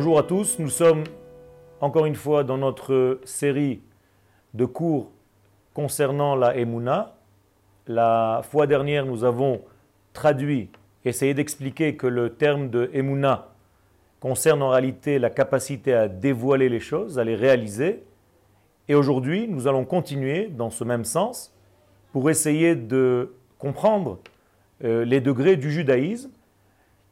Bonjour à tous, nous sommes encore une fois dans notre série de cours concernant la Emouna. La fois dernière, nous avons traduit, essayé d'expliquer que le terme de Emouna concerne en réalité la capacité à dévoiler les choses, à les réaliser. Et aujourd'hui, nous allons continuer dans ce même sens pour essayer de comprendre euh, les degrés du judaïsme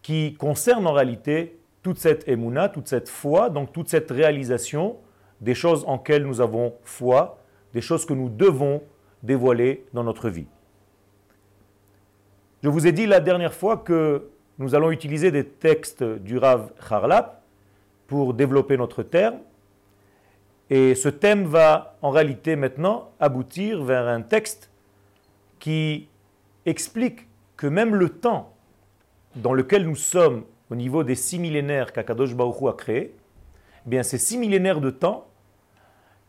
qui concernent en réalité toute cette émouna, toute cette foi, donc toute cette réalisation des choses en quelles nous avons foi, des choses que nous devons dévoiler dans notre vie. Je vous ai dit la dernière fois que nous allons utiliser des textes du Rav Harlap pour développer notre terme. Et ce thème va en réalité maintenant aboutir vers un texte qui explique que même le temps dans lequel nous sommes au niveau des six millénaires qu'Akadosh Baruch a créés, eh bien ces six millénaires de temps,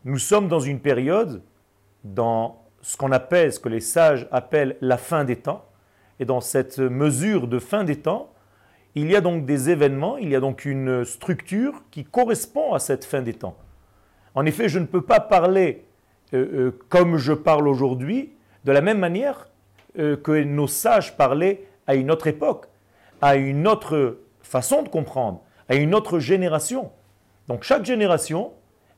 nous sommes dans une période, dans ce qu'on appelle, ce que les sages appellent la fin des temps. Et dans cette mesure de fin des temps, il y a donc des événements, il y a donc une structure qui correspond à cette fin des temps. En effet, je ne peux pas parler euh, euh, comme je parle aujourd'hui, de la même manière euh, que nos sages parlaient à une autre époque, à une autre façon de comprendre, à une autre génération. Donc chaque génération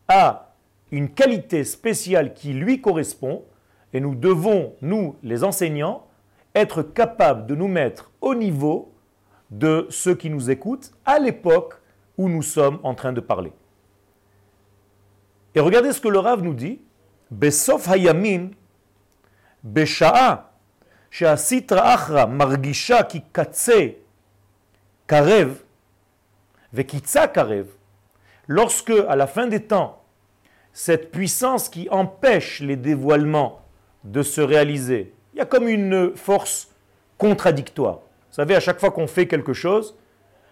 a une qualité spéciale qui lui correspond et nous devons, nous les enseignants, être capables de nous mettre au niveau de ceux qui nous écoutent à l'époque où nous sommes en train de parler. Et regardez ce que le Rav nous dit. Besof hayamin, besha'a, achra, margisha ki karev, vekitza karev. Lorsque, à la fin des temps, cette puissance qui empêche les dévoilements de se réaliser, il y a comme une force contradictoire. Vous savez, à chaque fois qu'on fait quelque chose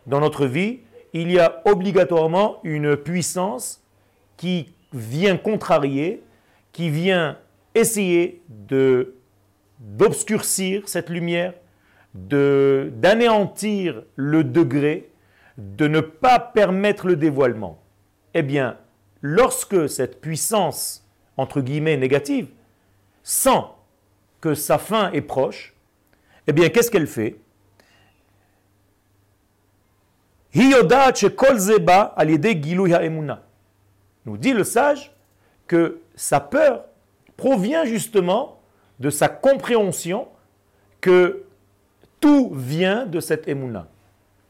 dans notre vie, il y a obligatoirement une puissance qui vient contrarier, qui vient essayer d'obscurcir cette lumière, d'anéantir le degré, de ne pas permettre le dévoilement. Eh bien, lorsque cette puissance entre guillemets négative sent que sa fin est proche, eh bien, qu'est-ce qu'elle fait? Nous dit le sage que sa peur provient justement de sa compréhension que tout vient de cette émouna.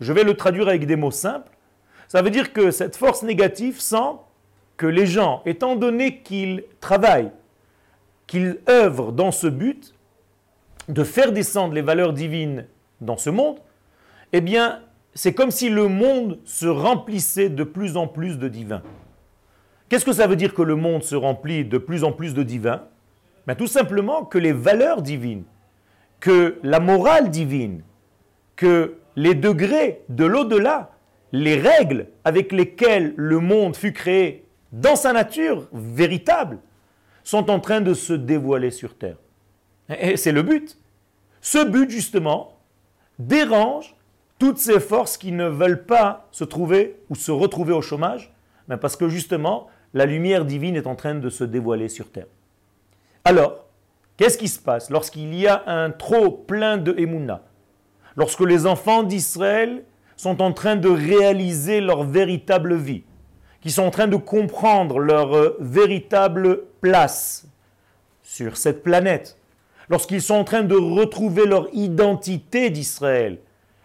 Je vais le traduire avec des mots simples. Ça veut dire que cette force négative sent que les gens, étant donné qu'ils travaillent, qu'ils œuvrent dans ce but de faire descendre les valeurs divines dans ce monde, eh bien, c'est comme si le monde se remplissait de plus en plus de divins. Qu'est-ce que ça veut dire que le monde se remplit de plus en plus de divins? Ben, Tout simplement que les valeurs divines, que la morale divine, que les degrés de l'au-delà, les règles avec lesquelles le monde fut créé dans sa nature véritable, sont en train de se dévoiler sur Terre. Et c'est le but. Ce but, justement, dérange toutes ces forces qui ne veulent pas se trouver ou se retrouver au chômage, parce que justement, la lumière divine est en train de se dévoiler sur terre. Alors, qu'est-ce qui se passe lorsqu'il y a un trop plein de Emouna? Lorsque les enfants d'Israël sont en train de réaliser leur véritable vie, qui sont en train de comprendre leur euh, véritable place sur cette planète, lorsqu'ils sont en train de retrouver leur identité d'Israël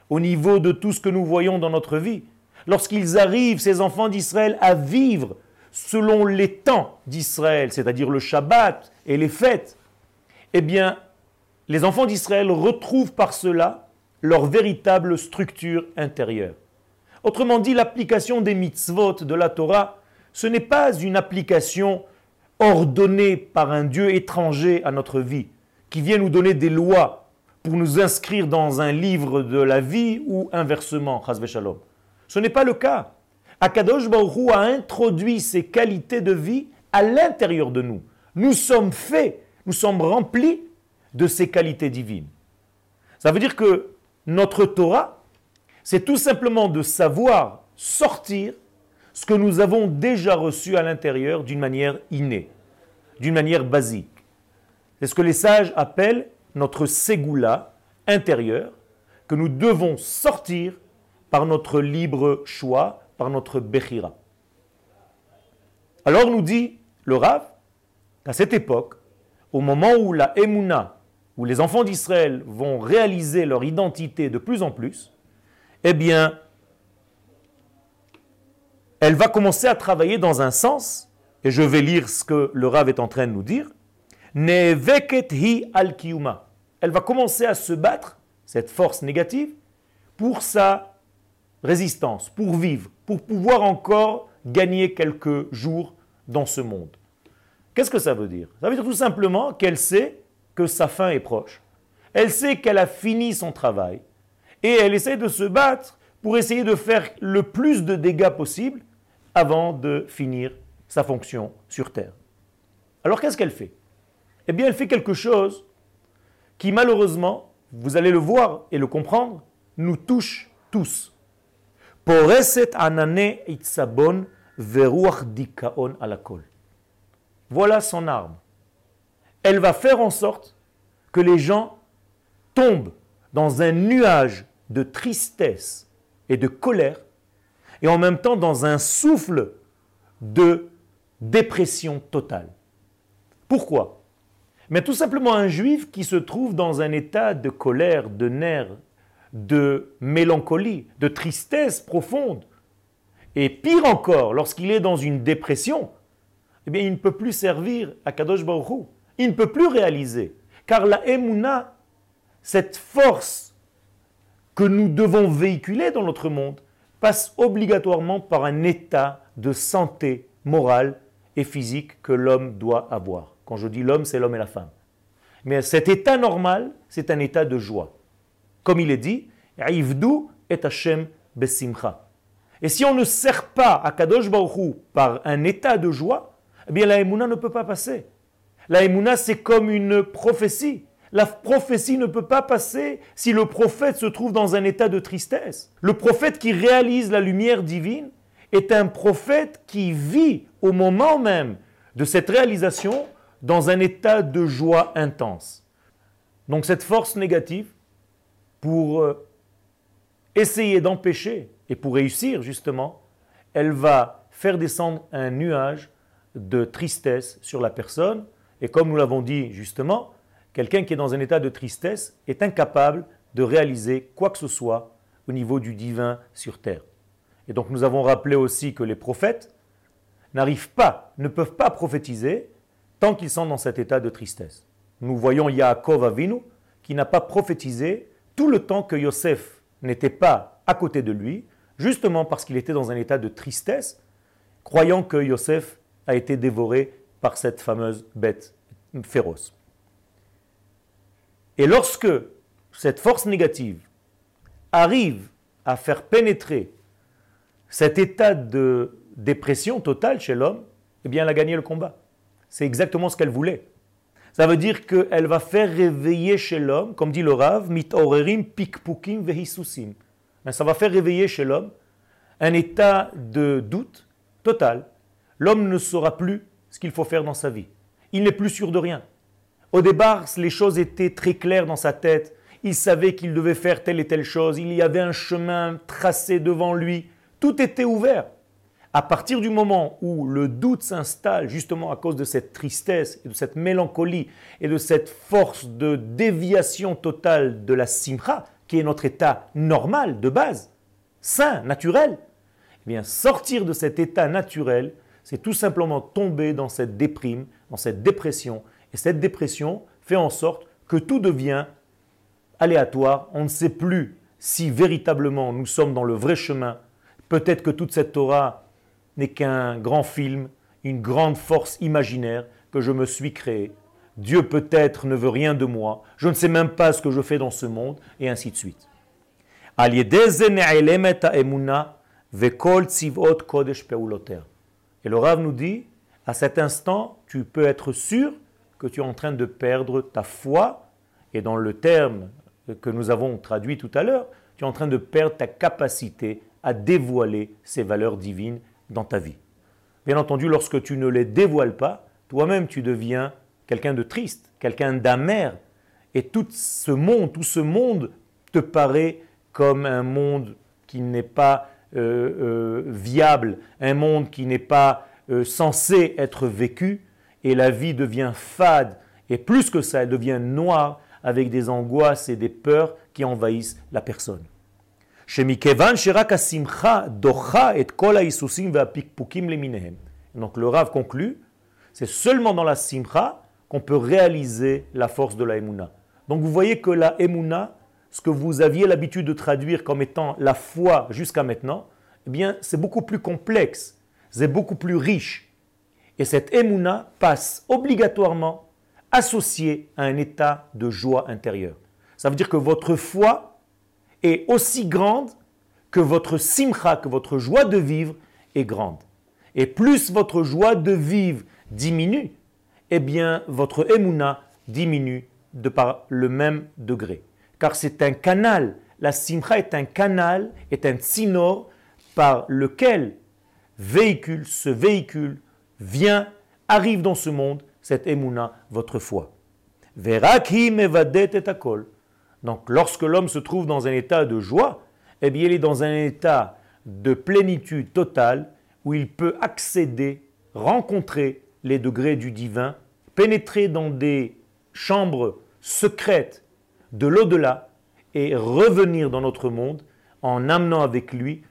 au niveau de tout ce que nous voyons dans notre vie, lorsqu'ils arrivent, ces enfants d'Israël, à vivre selon les temps d'Israël, c'est-à-dire le Shabbat et les fêtes, eh bien, les enfants d'Israël retrouvent par cela leur véritable structure intérieure. Autrement dit, l'application des mitzvot de la Torah, ce n'est pas une application ordonnée par un Dieu étranger à notre vie, qui vient nous donner des lois pour nous inscrire dans un livre de la vie ou inversement, shalom. Ce n'est pas le cas. Akadosh Baruch a introduit ces qualités de vie à l'intérieur de nous. Nous sommes faits, nous sommes remplis de ces qualités divines. Ça veut dire que notre Torah, c'est tout simplement de savoir sortir ce que nous avons déjà reçu à l'intérieur d'une manière innée, d'une manière basique. C'est ce que les sages appellent notre ségoula intérieur, que nous devons sortir par notre libre choix, par notre bechira. Alors nous dit le Rav qu'à cette époque, au moment où la Emouna, où les enfants d'Israël vont réaliser leur identité de plus en plus, eh bien, elle va commencer à travailler dans un sens, et je vais lire ce que le Rav est en train de nous dire, Neveket hi al Elle va commencer à se battre, cette force négative, pour sa résistance, pour vivre, pour pouvoir encore gagner quelques jours dans ce monde. Qu'est-ce que ça veut dire? Ça veut dire tout simplement qu'elle sait que sa fin est proche. Elle sait qu'elle a fini son travail et elle essaie de se battre pour essayer de faire le plus de dégâts possible avant de finir sa fonction sur Terre. Alors qu'est-ce qu'elle fait? Eh bien, elle fait quelque chose qui malheureusement, vous allez le voir et le comprendre, nous touche tous. anane itzabon dikaon alakol. Voilà son arme. Elle va faire en sorte que les gens tombent dans un nuage de tristesse et de colère, et en même temps dans un souffle de dépression totale. Pourquoi? Mais tout simplement un juif qui se trouve dans un état de colère, de nerfs, de mélancolie, de tristesse profonde, et pire encore, lorsqu'il est dans une dépression, eh bien, il ne peut plus servir à Kadosh Baruch Il ne peut plus réaliser. Car la Emouna, cette force que nous devons véhiculer dans notre monde, passe obligatoirement par un état de santé morale et physique que l'homme doit avoir. Quand je dis l'homme, c'est l'homme et la femme. Mais cet état normal, c'est un état de joie. Comme il est dit, Ivdu et Hashem besimcha. Et si on ne sert pas à Kadosh Baruch par un état de joie, eh bien la Emouna ne peut pas passer. La Emouna, c'est comme une prophétie. La prophétie ne peut pas passer si le prophète se trouve dans un état de tristesse. Le prophète qui réalise la lumière divine est un prophète qui vit au moment même de cette réalisation dans un état de joie intense. Donc cette force négative, pour euh, essayer d'empêcher et pour réussir justement, elle va faire descendre un nuage de tristesse sur la personne. Et comme nous l'avons dit justement, quelqu'un qui est dans un état de tristesse est incapable de réaliser quoi que ce soit au niveau du divin sur terre. Et donc nous avons rappelé aussi que les prophètes n'arrivent pas, ne peuvent pas prophétiser tant qu'ils sont dans cet état de tristesse. Nous voyons Yaakov Avinu qui n'a pas prophétisé tout le temps que Yosef n'était pas à côté de lui, justement parce qu'il était dans un état de tristesse, croyant que Yosef a été dévoré par cette fameuse bête féroce. Et lorsque cette force négative arrive à faire pénétrer cet état de dépression totale chez l'homme, eh bien elle a gagné le combat. C'est exactement ce qu'elle voulait. Ça veut dire qu'elle va faire réveiller chez l'homme, comme dit le Rav, mitorerim pikpukim vehisusim. Ça va faire réveiller chez l'homme un état de doute total, l'homme ne saura plus ce qu'il faut faire dans sa vie. Il n'est plus sûr de rien. Au départ, les choses étaient très claires dans sa tête. Il savait qu'il devait faire telle et telle chose. Il y avait un chemin tracé devant lui. Tout était ouvert. À partir du moment où le doute s'installe, justement à cause de cette tristesse et de cette mélancolie et de cette force de déviation totale de la simcha, qui est notre état normal de base, sain, naturel, eh bien sortir de cet état naturel, c'est tout simplement tomber dans cette déprime, dans cette dépression. Et cette dépression fait en sorte que tout devient aléatoire. On ne sait plus si véritablement nous sommes dans le vrai chemin. Peut-être que toute cette Torah n'est qu'un grand film, une grande force imaginaire que je me suis créée. Dieu peut-être ne veut rien de moi, je ne sais même pas ce que je fais dans ce monde, et ainsi de suite. Et le nous dit, à cet instant, tu peux être sûr que tu es en train de perdre ta foi, et dans le terme que nous avons traduit tout à l'heure, tu es en train de perdre ta capacité à dévoiler ces valeurs divines dans ta vie. Bien entendu, lorsque tu ne les dévoiles pas, toi-même tu deviens quelqu'un de triste, quelqu'un d'amer, et tout ce monde, tout ce monde te paraît comme un monde qui n'est pas euh, euh, viable, un monde qui n'est pas euh, censé être vécu, et la vie devient fade, et plus que ça, elle devient noire, avec des angoisses et des peurs qui envahissent la personne. Donc le Rav conclut, c'est seulement dans la simcha qu'on peut réaliser la force de la emuna. Donc vous voyez que la emuna, ce que vous aviez l'habitude de traduire comme étant la foi jusqu'à maintenant, eh bien c'est beaucoup plus complexe, c'est beaucoup plus riche. Et cette emuna passe obligatoirement associée à un état de joie intérieure. Ça veut dire que votre foi est aussi grande que votre simcha, que votre joie de vivre est grande. Et plus votre joie de vivre diminue, eh bien votre emuna diminue de par le même degré. Car c'est un canal, la simcha est un canal, est un tsinor par lequel véhicule, ce véhicule vient, arrive dans ce monde, cette emuna, votre foi. Donc lorsque l'homme se trouve dans un état de joie, eh bien il est dans un état de plénitude totale où il peut accéder, rencontrer les degrés du divin, pénétrer dans des chambres secrète de l'au-delà et revenir dans notre monde en amenant avec lui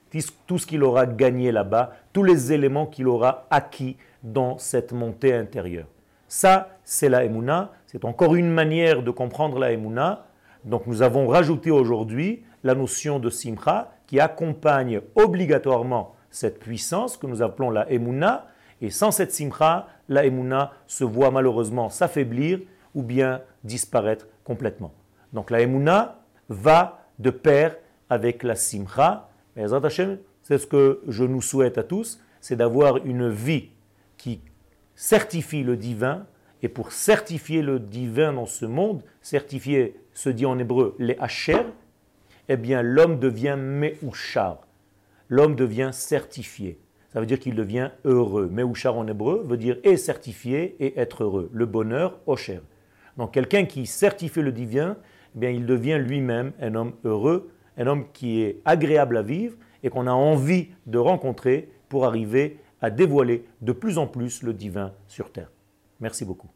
tout ce qu'il aura gagné là-bas, tous les éléments qu'il aura acquis dans cette montée intérieure. Ça, c'est la Emouna. C'est encore une manière de comprendre la Emouna. Donc nous avons rajouté aujourd'hui la notion de Simcha qui accompagne obligatoirement cette puissance que nous appelons la Emouna. Et sans cette Simcha, la Emouna se voit malheureusement s'affaiblir ou bien disparaître complètement. Donc la Emouna va de pair avec la Simcha. C'est ce que je nous souhaite à tous, c'est d'avoir une vie qui certifie le divin. Et pour certifier le divin dans ce monde, certifier se dit en hébreu les hacher, eh bien l'homme devient meuchar. L'homme devient certifié. Ça veut dire qu'il devient heureux. Meuchar en hébreu veut dire et certifié et être heureux. Le bonheur, osher. Donc quelqu'un qui certifie le divin, eh bien, il devient lui-même un homme heureux, un homme qui est agréable à vivre et qu'on a envie de rencontrer pour arriver à dévoiler de plus en plus le divin sur terre. Merci beaucoup.